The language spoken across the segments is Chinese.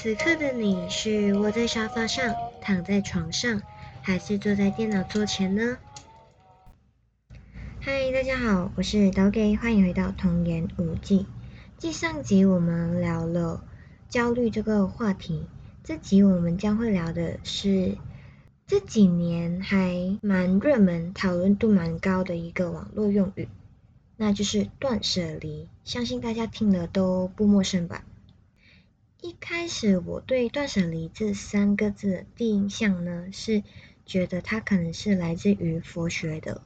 此刻的你是窝在沙发上、躺在床上，还是坐在电脑桌前呢？嗨，大家好，我是导给，欢迎回到童言无忌。继上集我们聊了焦虑这个话题，这集我们将会聊的是这几年还蛮热门、讨论度蛮高的一个网络用语，那就是断舍离。相信大家听了都不陌生吧？一开始我对“断舍离”这三个字的第一印象呢，是觉得它可能是来自于佛学的。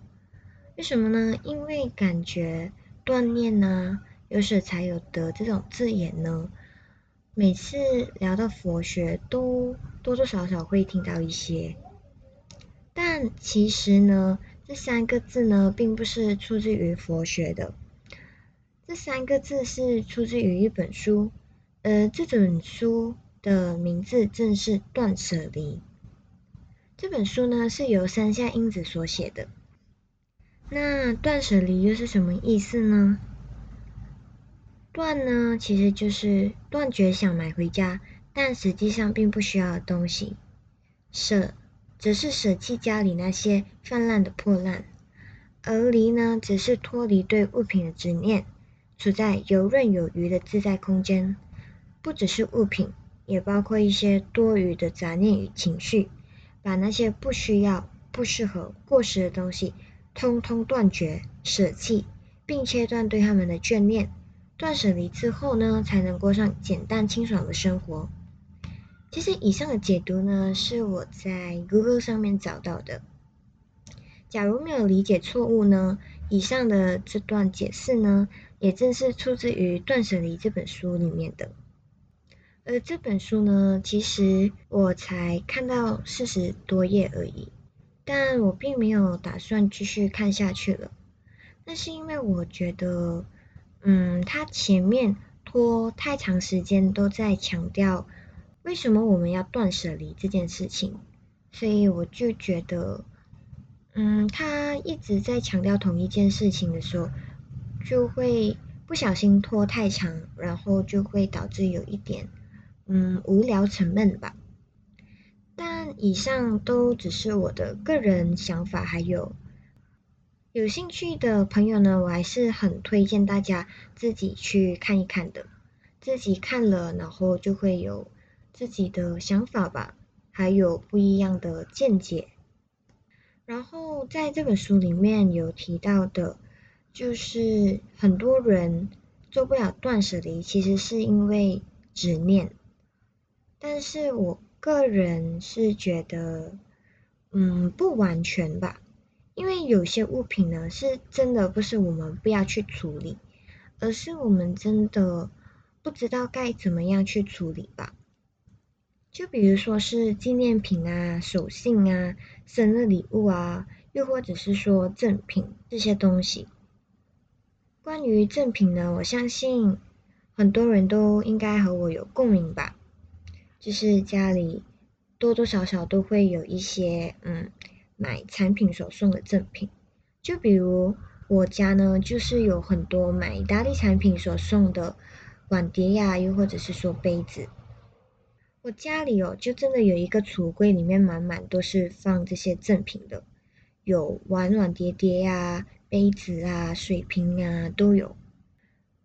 为什么呢？因为感觉断念呢，有舍才有得这种字眼呢，每次聊到佛学，都多多少少会听到一些。但其实呢，这三个字呢，并不是出自于佛学的，这三个字是出自于一本书。呃，这本书的名字正是《断舍离》。这本书呢是由山下英子所写的。那断舍离又是什么意思呢？断呢，其实就是断绝想买回家，但实际上并不需要的东西；舍，则是舍弃家里那些泛滥的破烂；而离呢，则是脱离对物品的执念，处在游刃有余的自在空间。不只是物品，也包括一些多余的杂念与情绪，把那些不需要、不适合、过时的东西，通通断绝、舍弃，并切断对他们的眷恋。断舍离之后呢，才能过上简单清爽的生活。其实以上的解读呢，是我在 Google 上面找到的。假如没有理解错误呢，以上的这段解释呢，也正是出自于《断舍离》这本书里面的。而这本书呢，其实我才看到四十多页而已，但我并没有打算继续看下去了。那是因为我觉得，嗯，它前面拖太长时间都在强调为什么我们要断舍离这件事情，所以我就觉得，嗯，他一直在强调同一件事情的时候，就会不小心拖太长，然后就会导致有一点。嗯，无聊沉闷吧。但以上都只是我的个人想法，还有有兴趣的朋友呢，我还是很推荐大家自己去看一看的。自己看了，然后就会有自己的想法吧，还有不一样的见解。然后在这本书里面有提到的，就是很多人做不了断舍离，其实是因为执念。但是我个人是觉得，嗯，不完全吧，因为有些物品呢，是真的不是我们不要去处理，而是我们真的不知道该怎么样去处理吧。就比如说是纪念品啊、手信啊、生日礼物啊，又或者是说赠品这些东西。关于赠品呢，我相信很多人都应该和我有共鸣吧。就是家里多多少少都会有一些嗯买产品所送的赠品，就比如我家呢，就是有很多买意大利产品所送的碗碟呀，又或者是说杯子。我家里哦，就真的有一个橱柜，里面满满都是放这些赠品的，有碗碗碟碟呀、杯子啊、水瓶啊都有。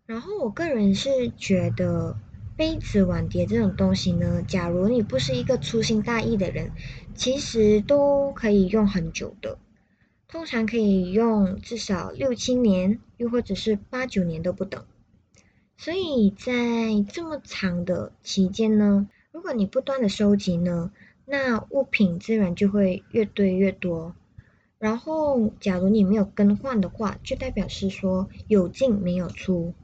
然后我个人是觉得。杯子、碗碟这种东西呢，假如你不是一个粗心大意的人，其实都可以用很久的，通常可以用至少六七年，又或者是八九年都不等。所以在这么长的期间呢，如果你不断的收集呢，那物品自然就会越堆越多。然后，假如你没有更换的话，就代表是说有进没有出。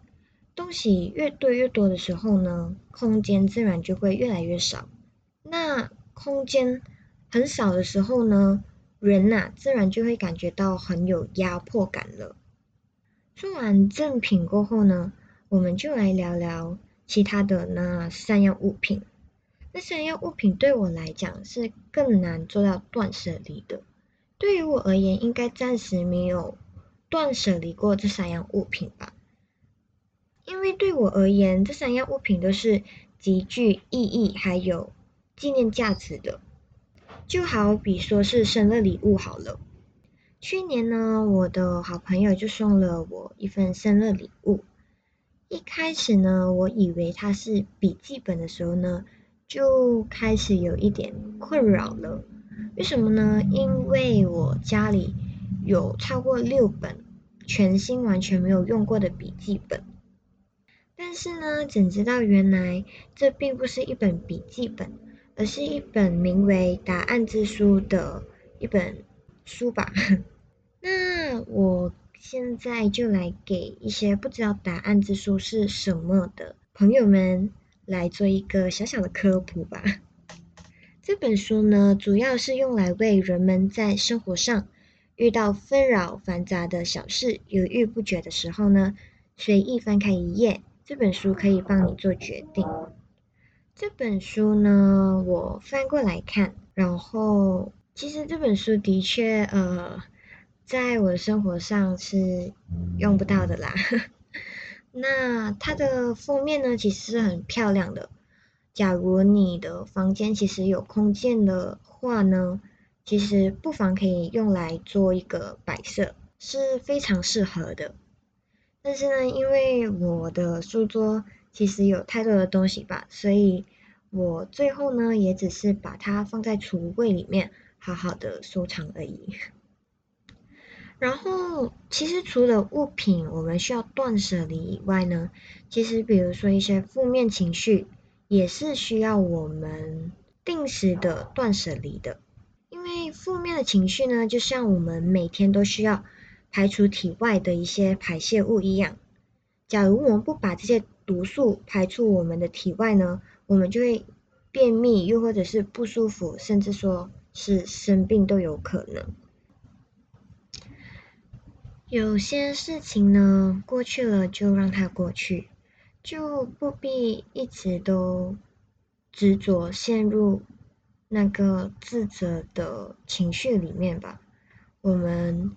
东西越堆越多的时候呢，空间自然就会越来越少。那空间很少的时候呢，人呐自然就会感觉到很有压迫感了。说完赠品过后呢，我们就来聊聊其他的那三样物品。那三样物品对我来讲是更难做到断舍离的。对于我而言，应该暂时没有断舍离过这三样物品吧。因为对我而言，这三样物品都是极具意义还有纪念价值的。就好比说是生日礼物好了。去年呢，我的好朋友就送了我一份生日礼物。一开始呢，我以为它是笔记本的时候呢，就开始有一点困扰了。为什么呢？因为我家里有超过六本全新完全没有用过的笔记本。但是呢，怎知道原来这并不是一本笔记本，而是一本名为《答案之书》的一本书吧。那我现在就来给一些不知道答案之书是什么的朋友们来做一个小小的科普吧。这本书呢，主要是用来为人们在生活上遇到纷扰繁杂的小事犹豫不决的时候呢，随意翻开一页，这本书可以帮你做决定。这本书呢，我翻过来看，然后其实这本书的确呃。在我的生活上是用不到的啦。那它的封面呢，其实是很漂亮的。假如你的房间其实有空间的话呢，其实不妨可以用来做一个摆设，是非常适合的。但是呢，因为我的书桌其实有太多的东西吧，所以我最后呢，也只是把它放在储物柜里面，好好的收藏而已。然后，其实除了物品我们需要断舍离以外呢，其实比如说一些负面情绪，也是需要我们定时的断舍离的。因为负面的情绪呢，就像我们每天都需要排除体外的一些排泄物一样。假如我们不把这些毒素排出我们的体外呢，我们就会便秘，又或者是不舒服，甚至说是生病都有可能。有些事情呢，过去了就让它过去，就不必一直都执着陷入那个自责的情绪里面吧。我们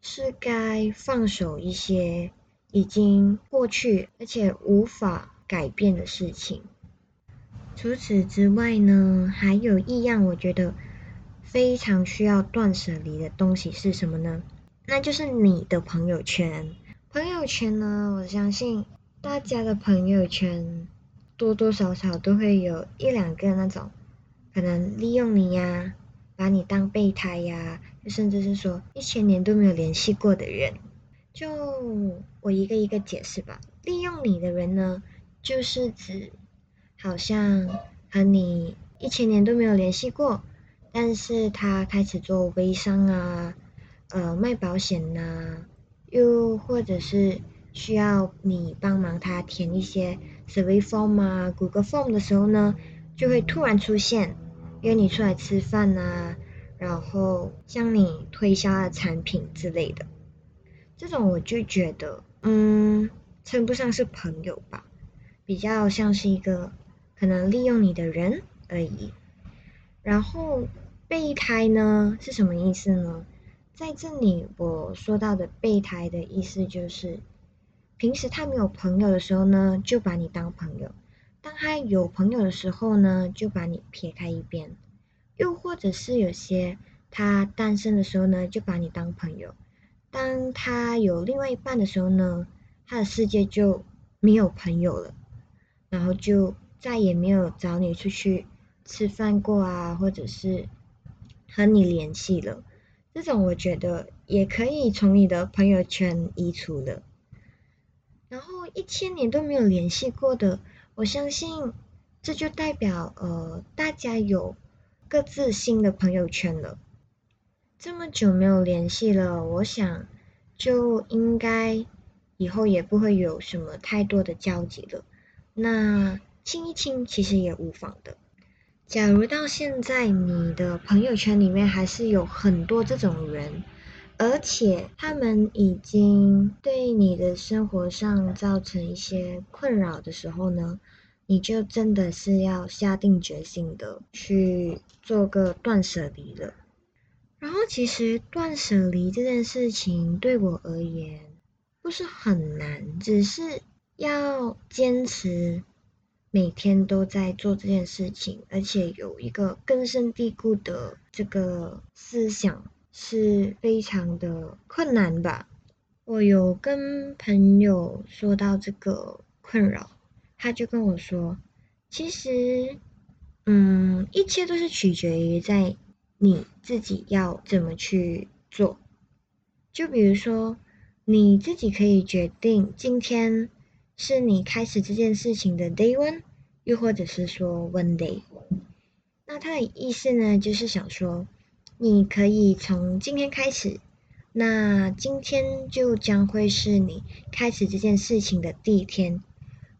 是该放手一些已经过去而且无法改变的事情。除此之外呢，还有一样我觉得非常需要断舍离的东西是什么呢？那就是你的朋友圈。朋友圈呢，我相信大家的朋友圈多多少少都会有一两个那种可能利用你呀，把你当备胎呀，甚至是说一千年都没有联系过的人。就我一个一个解释吧。利用你的人呢，就是指好像和你一千年都没有联系过，但是他开始做微商啊。呃，卖保险呐，又或者是需要你帮忙他填一些 survey form 啊、Google Form 的时候呢，就会突然出现，约你出来吃饭呐，然后向你推销的产品之类的。这种我就觉得，嗯，称不上是朋友吧，比较像是一个可能利用你的人而已。然后备胎呢，是什么意思呢？在这里，我说到的备胎的意思就是，平时他没有朋友的时候呢，就把你当朋友；当他有朋友的时候呢，就把你撇开一边；又或者是有些他单身的时候呢，就把你当朋友；当他有另外一半的时候呢，他的世界就没有朋友了，然后就再也没有找你出去吃饭过啊，或者是和你联系了。这种我觉得也可以从你的朋友圈移除了。然后一千年都没有联系过的，我相信这就代表呃大家有各自新的朋友圈了。这么久没有联系了，我想就应该以后也不会有什么太多的交集了。那亲一亲其实也无妨的。假如到现在你的朋友圈里面还是有很多这种人，而且他们已经对你的生活上造成一些困扰的时候呢，你就真的是要下定决心的去做个断舍离了。然后其实断舍离这件事情对我而言不是很难，只是要坚持。每天都在做这件事情，而且有一个根深蒂固的这个思想，是非常的困难吧。我有跟朋友说到这个困扰，他就跟我说，其实，嗯，一切都是取决于在你自己要怎么去做。就比如说，你自己可以决定今天。是你开始这件事情的 day one，又或者是说 one day。那他的意思呢，就是想说，你可以从今天开始，那今天就将会是你开始这件事情的第一天。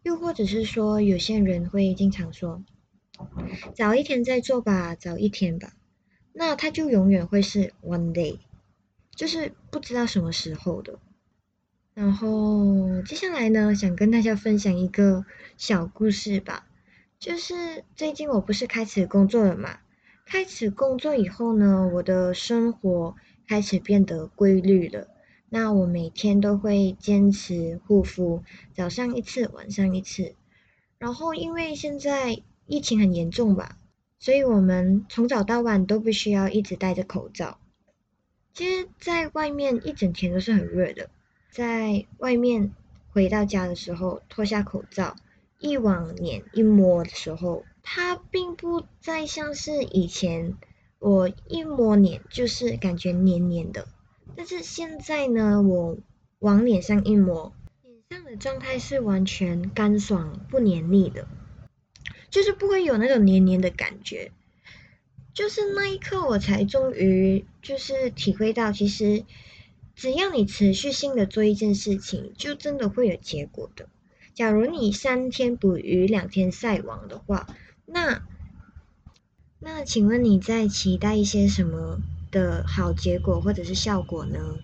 又或者是说，有些人会经常说，早一天再做吧，早一天吧。那它就永远会是 one day，就是不知道什么时候的。然后接下来呢，想跟大家分享一个小故事吧。就是最近我不是开始工作了嘛？开始工作以后呢，我的生活开始变得规律了。那我每天都会坚持护肤，早上一次，晚上一次。然后因为现在疫情很严重吧，所以我们从早到晚都必须要一直戴着口罩。其实，在外面一整天都是很热的。在外面回到家的时候脱下口罩，一往脸一摸的时候，它并不再像是以前我一摸脸就是感觉黏黏的。但是现在呢，我往脸上一抹，脸上的状态是完全干爽不黏腻的，就是不会有那种黏黏的感觉。就是那一刻，我才终于就是体会到，其实。只要你持续性的做一件事情，就真的会有结果的。假如你三天捕鱼两天晒网的话，那那请问你在期待一些什么的好结果或者是效果呢？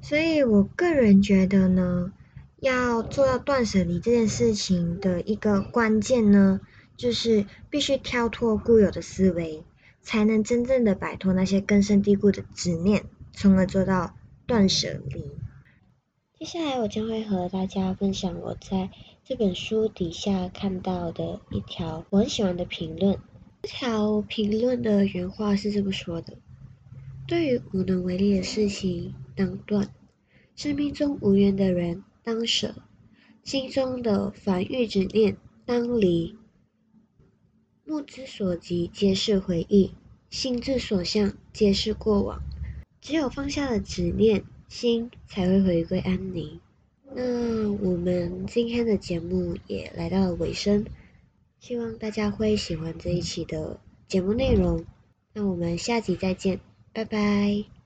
所以我个人觉得呢，要做到断舍离这件事情的一个关键呢，就是必须跳脱固有的思维，才能真正的摆脱那些根深蒂固的执念，从而做到。断舍离。接下来，我将会和大家分享我在这本书底下看到的一条我很喜欢的评论。这条评论的原话是这么说的：“对于无能为力的事情，当断；生命中无缘的人，当舍；心中的烦欲执念，当离。目之所及，皆是回忆；心之所向，皆是过往。”只有放下了执念，心才会回归安宁。那我们今天的节目也来到了尾声，希望大家会喜欢这一期的节目内容。那我们下集再见，拜拜。